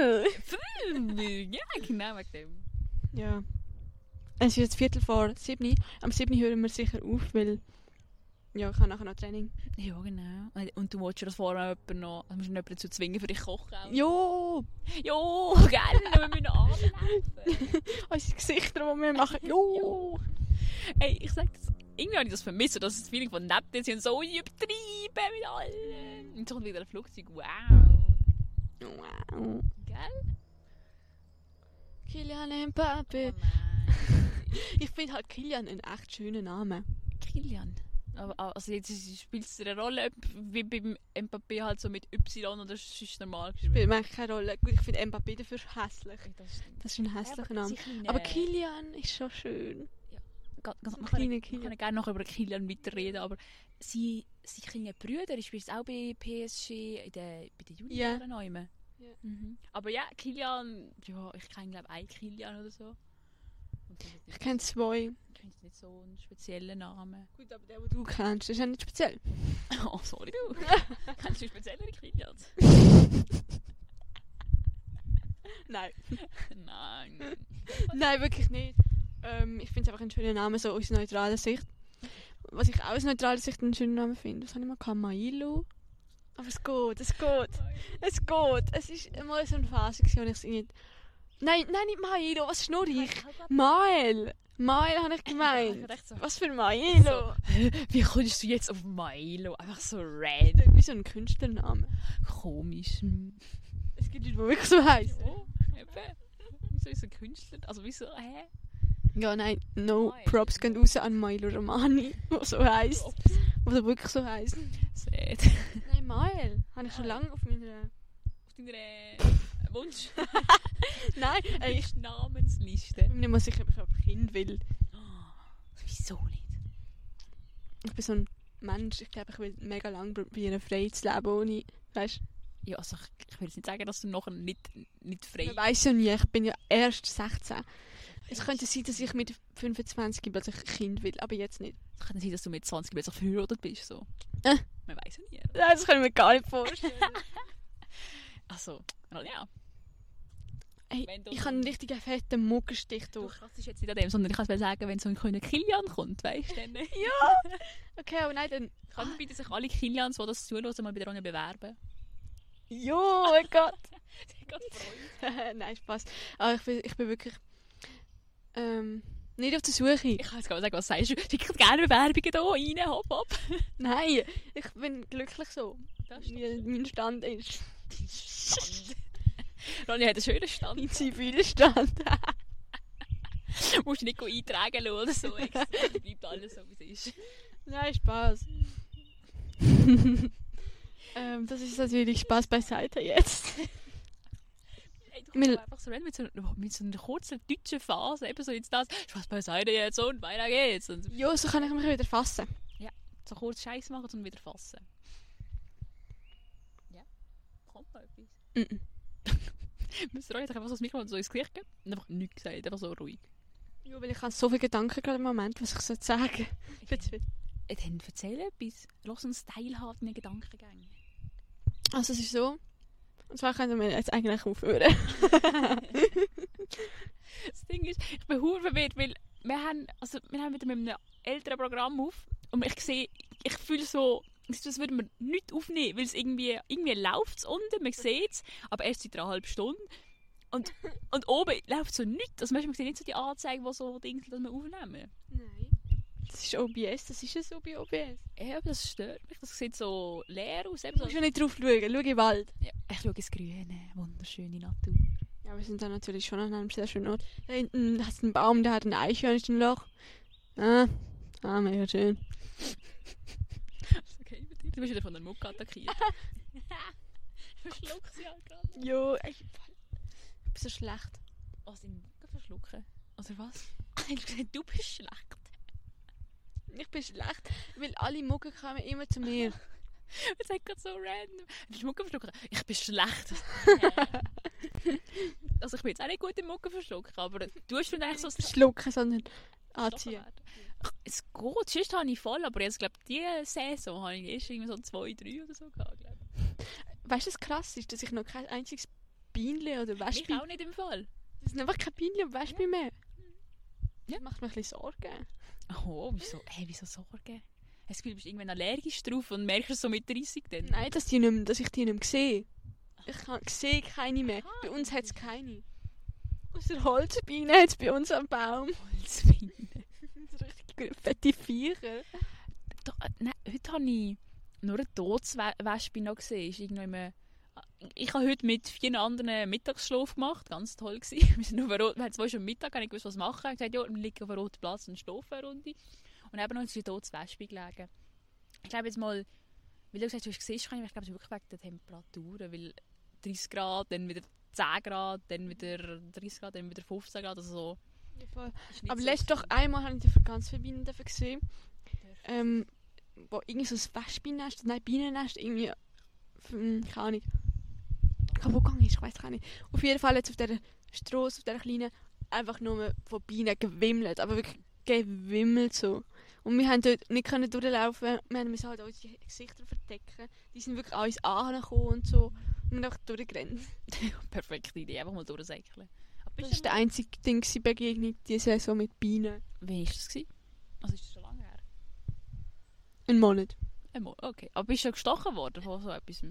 äh, ja, genau wegen dem. Ja. Es ist jetzt Viertel vor sieben. Am sieben hören wir sicher auf, weil... Ja, ich habe nachher noch Training. Ja, genau. Und- du willst ja das vorher jemanden noch... Also musst du noch jemanden dazu zwingen für dich kochen auch. Jo! Jo, gell, wir müssen anlaufen. Unsere Gesichter, die wir machen. Jo! Ey, ich sag das, irgendwie habe ich das vermisst, so das Feeling von dir sind so übertrieben mit allem. Und kommt wieder ein Flugzeug, wow. Wow. Gell? Kilian Mbappe. Oh. Ich finde halt Kilian einen echt schönen Namen. Kilian. Aber, also jetzt spielt es eine Rolle, wie beim Mbappé halt so mit Y oder ist es normal geschrieben? Spielt eigentlich keine Rolle. Gut, ich finde Mbappé dafür hässlich. Das. Das ist ein hässlicher Name. Aber Kilian ist schon schön. Ganz, kann, kleiner man Kilian. kann gerne noch über Kilian weiterreden, aber sie, sie kleinen Brüder, ich spiele es auch bei PSG, in der, bei den. Junioren yeah. Ja. mhm. Aber ja, Kilian, ja, ich kenne glaube einen Kilian oder so. Ich kenne zwei. ich es nicht so einen speziellen Namen. Gut, aber der, den du kennst, ist ja nicht speziell. Oh, sorry du. Kennst du speziellere Kilians? Nein. Nein. Nein, wirklich nicht. Ähm, ich finde es einfach ein schöner Name, so aus neutraler Sicht. Was ich auch aus neutraler Sicht einen schönen Namen finde, das habe ich mal gehabt, Mailu. Aber es geht, es geht. Es geht. Es ist mal so eine Phase, wo ich es irgendwie Nein, nein, nicht Milo, was schnurr ich? Mael. Mael habe ich gemeint. so, Was für Milo? wie kommst du jetzt auf Milo? Einfach so random. Wie so ein Künstlername. Komisch. Es gibt Leute, die wirklich so heißen. Ja, eben. Wieso ist ein Künstler? Also wieso, hä? Ja, nein, no Mael. Props gehen raus an Milo Romani, der so heisst. Oder wirklich so heisst. Sad. Nein, Mael. Habe ich schon lange auf meiner... Auf deiner äh, Wunsch. Nein, ey, ich Namensliste. bin mir nicht mal sicher, ob ich ein Kind will. Wieso nicht? Ich bin so ein Mensch, ich glaube, ich will mega lange probieren, frei zu leben, ohne... Weißt Ja, also ich, ich will jetzt nicht sagen, dass du nachher nicht, nicht frei Man weiß ja nie, ich bin ja erst 16. Es könnte sein, dass ich mit 25 plötzlich ein Kind will, aber jetzt nicht. Es kann sein, dass du mit 20 plötzlich verheiratet bist. So. Äh. Man weiß ja nie. Nein, das kann ich mir gar nicht vorstellen. Also, ja. Ey, ich habe einen richtigen fetten Muckenstich Du durch. kannst jetzt nicht an dem, sondern ich kann es sagen, wenn so ein kleiner Kilian kommt, weißt du? Ja! Okay, aber nein, dann... können bitte sich alle Kilians, die das zuhören, mal bei der Ronja bewerben. Jo, oh mein Gott! Nein, Spaß. Aber ich bin, ich bin wirklich... Ähm... Nicht auf der Suche. Ich kann jetzt gar nicht sagen, was sagst du. Schickt gerne Bewerbungen hier rein, hopp, hopp. Nein, ich bin glücklich so. Das ist Wie mein Stand ist. Stand. Ronja hat einen schönen Stand. Mein Zivilstand. Du musst dich nicht eintragen lassen oder so. extra. Bleibt alles so, wie es ist. Nein, Spaß. ähm, das ist natürlich Spaß beiseite jetzt. Mil- einfach so mit so, mit so einer kurzen deutschen Phase. Eben so jetzt das. Spaß beiseite jetzt und weiter geht's. Und Jo, so kann ich mich wieder fassen. so kurz Scheiß machen und wieder fassen. Ja. Kommt noch etwas. Mhm. Müsst ihr euch einfach so das Mikrofon so ins Gesicht geben und einfach nichts gesagt, einfach so ruhig. Jo, weil ich habe so viele Gedanken gerade im Moment, was ich soll sagen Äh, Dann erzähl etwas. Lass uns teilhaben in den Gedankengängen. Also es ist so. Und zwar können wir jetzt eigentlich aufhören. Das Ding ist, ich bin hure verwirrt, weil wir haben, also wir haben wieder mit einem älteren Programm auf und ich sehe, ich fühle so, das würden wir nicht aufnehmen, weil es irgendwie, irgendwie läuft es unten, man sieht es, aber erst seit einer halben Stunde. Und, und oben läuft so nichts. Also manchmal sieht nicht so die Anzeige, die so Dinge, dass wir aufnehmen. Nein. Das ist OBS, das ist es so bei OBS. Ja, aber das stört mich. Das sieht so leer aus. Eben Du musst ja nicht drauf schauen, schau in den Wald. Ja, ich schaue ins Grüne, wunderschöne Natur. Ja, wir sind da natürlich schon an einem sehr schönen Ort. Da hinten hast du einen Baum, der hat ein Eichhörnchenloch. Ah, ah mega schön. Okay mit dir? Du bist wieder von der Mucke attackiert. Verschluck sie halt gerade. Jo, ich bin so schlecht. Was, in Mucke verschlucken? Oder was? Du bist schlecht. Ich bin schlecht, weil alle Mucken kommen immer zu mir. Wir sagen gerade so random. Du bist Mucke verschlucken? Ich bin schlecht. also ich bin jetzt auch nicht gut im Mucke verschlucken, aber du hast eigentlich so schlucken, sondern anziehen. Es geht, sonst habe ich voll, aber jetzt glaube diese Saison habe ich erst irgendwie so zwei, drei oder so gehabt, glaube ich. Weißt du, was krass ist, dass ich noch kein einziges Bienchen oder Ich Wespe... auch nicht im Fall. Es sind einfach kein Bienchen und Wespe mehr. Ja. Das macht mir ein bisschen Sorgen. Oh, wieso, hey, wieso Sorgen? Hast du Gefühl, du bist irgendwann allergisch drauf und merkst es so mit 30 dann? Nein, dass, die nicht mehr, dass ich die nicht mehr sehe. Ich kann- sehe keine mehr. Bei uns hat es keine. Außer Holzbienen hat es bei uns am Baum. Holzbiene. so richtig fette Viecher. Doch, äh, nein, heute habe ich nur eine Todeswespe noch gesehen. Ist irgendwo ich habe heute mit vier anderen Mittagsschlaf gemacht. Ganz toll gewesen. Wir, sind auf Rot- wir haben zwei schon am Mittag, ich gewusst, was machen. Ich habe gesagt, ja, wir liegen auf einem roten Platz und schlafen eine Runde. Und eben noch eine Todeswespe gelegen. Ich glaube jetzt mal, weil du gesagt hast, du hast gesehen, kann ich, glaube, es ist wirklich wegen der Temperaturen. Weil 30 Grad, dann wieder 10 Grad, dann wieder 30 Grad, dann wieder 15 Grad. Also so. nicht Aber so letztes doch einmal habe ich dafür ganz viele Bienen gesehen. Ähm, wo irgendwie so ein Wespennest, nein, Bienennest, irgendwie, hm, keine Ahnung, kaputt gegangen ist, ich weiß gar nicht. Auf jeden Fall jetzt auf dieser Straße, auf dieser kleinen, einfach nur von Bienen gewimmelt, aber wirklich gewimmelt so. Und wir haben dort nicht können durchlaufen, wir mussten halt unsere Gesichter verdecken. Die sind wirklich uns angekommen und so. Und wir haben einfach durchgerannt. Perfekte Idee, einfach mal durchsäckeln. Das war der einzige Ding, gewesen, Begegnung diese Saison mit Bienen. Wann war das? gewesen? Also ist das schon lange her? Ein Monat. Einmal, okay. Aber bist du schon gestochen worden von so etwas?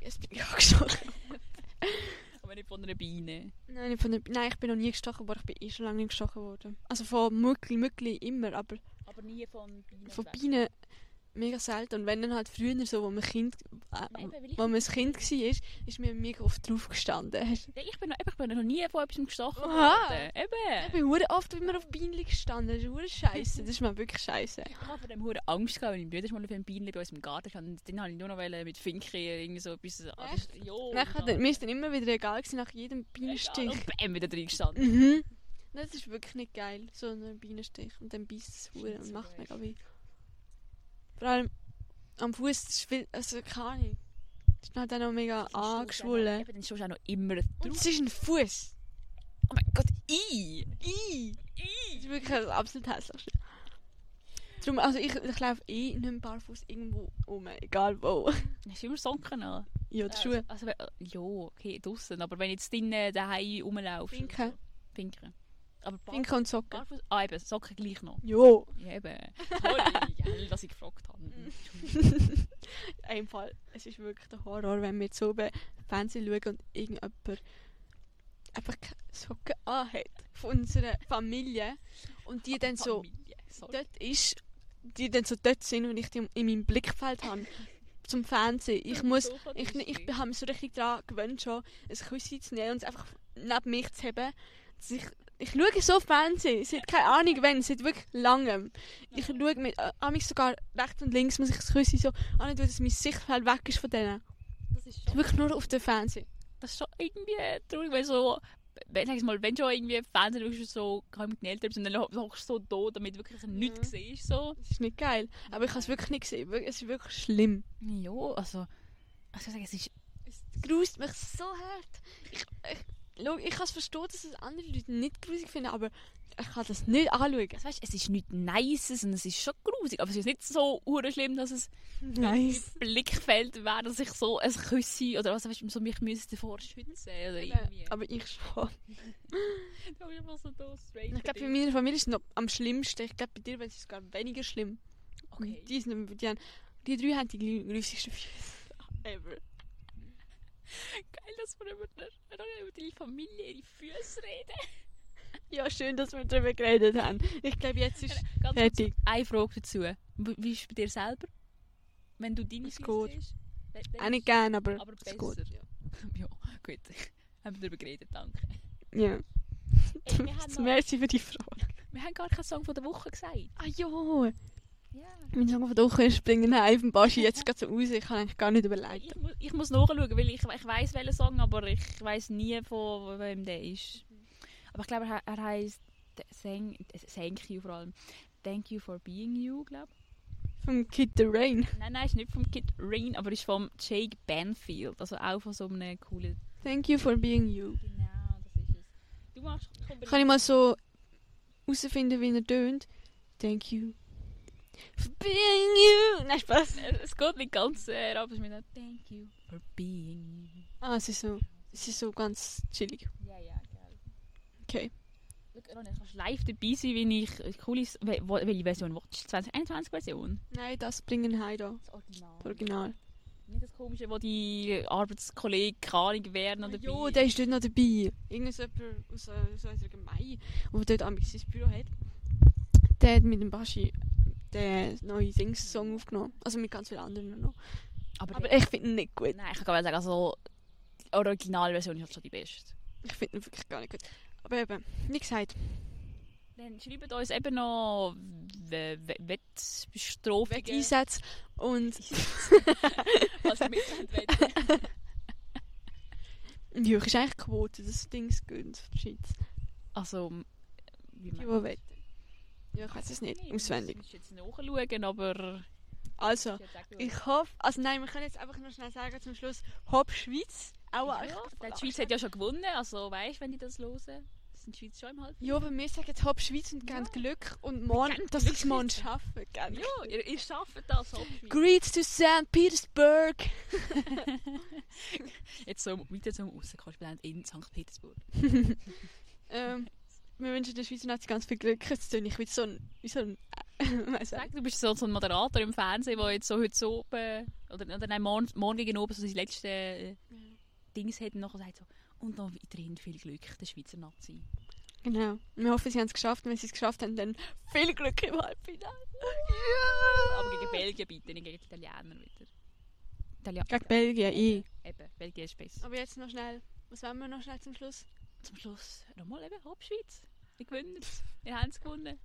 Jetzt bin ich auch gestochen. Aber nicht von einer Biene. Nein, nicht von der, nein, ich bin noch nie gestochen worden. Ich bin eh schon lange nicht gestochen worden. Also von Mückli, Mückli immer, aber Aber nie von Bienen. von Bienen mega selten. Und wenn dann halt früher so, wo man Kind, äh, Eben, ich- wo man ein Kind war, ist mir mega oft drauf gestanden. Ich, bin noch, ich bin noch nie von etwas gestochen worden. Ich Eben. bin hure oft immer auf Bienen gestanden. Das ist hure scheiße. Das ist mal wirklich scheiße. Ich habe vor dem Huren Angst gehabt, weil mein Bruder mal auf einem Bienen bei uns im Garten stand. Und Dann habe ich nur noch mit Finken irgendwie so etwas... das- Jo. Nachher, dann- mir ist dann immer wieder egal gewesen, nach jedem Bienenstich. Und bam, wieder drin gestanden. Mhm. Nein, Das ist wirklich nicht geil, so ein Bienenstich. Und dann beißt es hure und macht mega weh. Vor allem am Fuß, das also keine Ahnung. Das ist halt auch noch mega angeschwollen. Eben, dann stehst du auch noch immer Und drauf. es ist ein Fuß. Oh mein Gott, i! I. Das ist wirklich das absolut hässlichste. Darum, also ich, ich laufe eh nicht mehr barfuß irgendwo um, egal wo. Hast du immer Socken an? Ja, die Schuhe. Also, also, äh, ja, okay, draussen. Aber wenn jetzt drinnen daheim rumlaufst... Pinken. Pinken. Aber Pinke und Socken. Barfuß... Ah, eben, Socken gleich noch. Jo. Ja, eben. Sorry, dass ich gefragt habe. Im Fall, es ist wirklich der Horror, wenn wir jetzt so oben Fernsehen schauen und irgendjemand einfach Socken anhat von unserer Familie und die dann so Familie, dort ist, die dann so dort sind und ich die in meinem Blickfeld habe zum Fernsehen. Ich muss, ich, ich habe mich so richtig daran gewöhnt schon, ein Küsschen zu nehmen und es einfach neben mich zu haben. Dass ich, ich schaue so Fernsehen, seit keine Ahnung wann, seit wirklich langem. Ich schaue mit, äh, mich sogar rechts und links muss ich das Küsschen so an, dass mein Sichtfeld weg ist von denen. Das ist schon, Wirklich nur auf dem Fernsehen. das ist schon irgendwie traurig, weil so... Wenn, sag mal, wenn du schon irgendwie Fernsehen schaust, so, kann mit den Eltern, sind, dann hockst du so da, damit wirklich nichts siehst, so. Das ist nicht geil. Aber ich habe es wirklich nicht gesehen. Es ist wirklich schlimm. Ja, also... Ich soll sagen, es ist... Es gruselt mich so hart. Ich, ich, schau, ich kann es verstehen, dass es andere Leute nicht grusig finden, aber ich kann das nicht anschauen. Also, weißt, es ist nichts Nices und es ist schon grusig, aber es ist nicht so schlimm, dass es Nice. Blickfeld wäre, dass ich so ein Küssi oder was weißt, so mich müsste davor schützen oder irgendwie. Aber ich schon. da ist einfach so da straight. Ich glaube, bei meiner Familie ist es noch am schlimmsten. Ich glaube, bei dir wäre es sogar weniger schlimm. Okay. Die, sind, die, haben, die drei haben die grüssigsten Füße ever. Geil, dass wir über, über die Familie, ihre Füße reden. Ja, schön, dass wir darüber geredet haben. Ich glaube, jetzt ist Ganz kurz fertig. eine Frage dazu. Wie ist es bei dir selber? Wenn du deine Füße siehst? Auch nicht gern, aber, Aber es besser. geht. Ja, gut. Haben wir darüber geredet, danke. Ja. Ey, wir, haben noch, Merci für die Frage. wir haben gar keinen Song von der Woche gesagt. Ah ja, Ja. mein Song von der Woche ist «Springen heim» vom Baschi jetzt gerade so raus. Ich kann eigentlich gar nicht überlegen. Ich, muss, ich muss nachschauen, weil ich, ich weiss welchen Song, aber ich weiss nie, von wem der ist. Aber ich glaube, er, er heisst Thank, Thank You vor allem. Thank You for Being You, glaube Vom Kid The Rain. Nein, nein, ist nicht vom Kid Rain, aber ist vom Jake Banfield. Also auch von so einem coolen... Thank you for being you. Genau, das ist es. Du machst... Kann ich mal so herausfinden, wie er tönt? Thank you for being you. Nein, Spaß. Es geht nicht ganz äh, aber mit einem Thank You for Being You. Ah, es ist so, es ist so ganz chillig. Ja, ja, geil. Okay. Schau, du kannst live dabei sein, wenn ich coole... wel- wel- Welche Version willst du? 2021 Version? Nein, das bringen heim da. Das Original. Das Original. Nicht das Komische, wo die Arbeitskollegen Ahnung wären oder Ja, der ist dort noch dabei. Irgend so jemand aus, äh, aus unserer Gemeinde, der dort am sein Büro hat. Der hat mit dem Baschi den neuen Sings-Song aufgenommen. Also mit ganz vielen anderen noch. Aber, Aber ich finde ihn nicht gut. Nein, ich kann sagen, also... Die Originalversion ist halt schon die beste. Ich finde ihn wirklich gar nicht gut. Aber eben, wie gesagt, Dann schreibt uns eben noch We- We- Wettbestrafungen. Wegeinsätze und Was ihr mithabt ja, ist eigentlich Quote, dass Dings gehen Schweiz. Also... Wie Die, die wetten. Ja, ich weiß es nicht auswendig. Ich jetzt nachschauen, aber... Also, ich hoffe, also nein, wir können jetzt einfach noch schnell sagen zum Schluss, Hopp Schweiz. Auch Ja, die Schweiz hat ja schon gewonnen, also weißt du, wenn die das hören, sind die Schweiz schon im Halbfinale. Ja, aber wir sagen jetzt Hopp Schweiz und geben Ja. Glück und morgen, dass sie es morgen Schweiz. Gell? Ja, ihr, ihr schafft das, Hauptschweiz. Greets to St. Petersburg. Jetzt so, weiter zum Aussenkorrespondent in St. Petersburg. ähm, wir wünschen der Schweizer Nazi ganz viel Glück. Jetzt ich wie so ein, wie so ein, nicht. du bist so, so ein Moderator im Fernsehen, der jetzt so heute so oben, oder, oder nein, morgen, morgen gegen oben so sein letztes äh, Dings hat und nachher sagt so, Und noch weiterhin viel Glück, der Schweizer Nazi. Genau. Wir hoffen, sie haben es geschafft. Und wenn sie es geschafft haben, dann viel Glück im Halbfinale. Aber gegen Belgien bitte, nicht gegen die Italiener wieder. Italien Gegen Belgien, ich. Eben, Belgien ist besser. Aber jetzt noch schnell. Was wollen wir noch schnell zum Schluss? Zum Schluss nochmal eben Hauptschweiz. Wir gewinnen es. Wir haben es gewonnen.